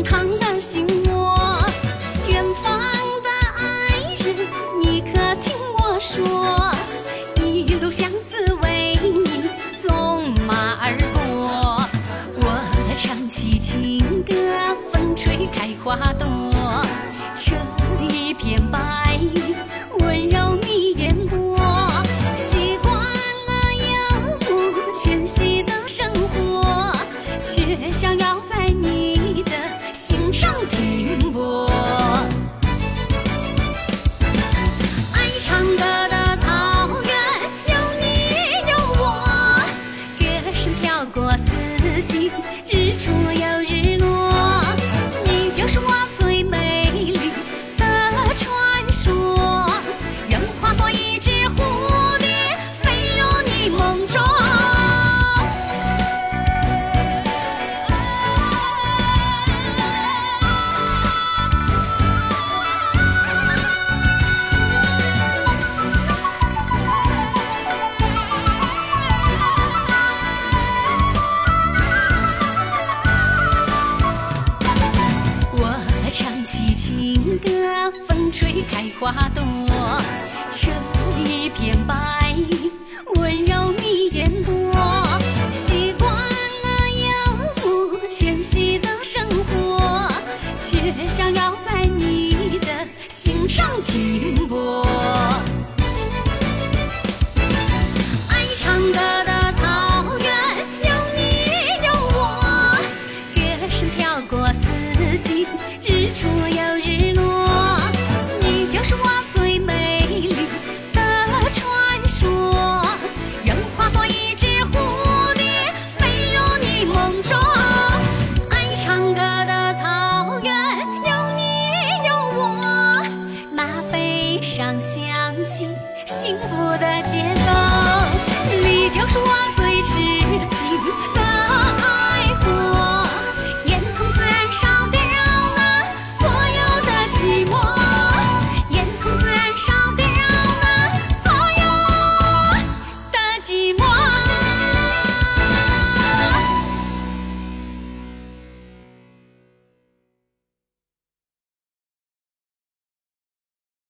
趟了心窝远方的爱人你可听我说一路相思为你纵马而过我唱起情歌风吹开花朵这一片白。云花朵，这一片白温柔你眼波，习惯了游牧迁徙的生活，却想要在你的心上停泊。爱唱歌的草原有你有我，歌声飘过四季。常想起幸福的结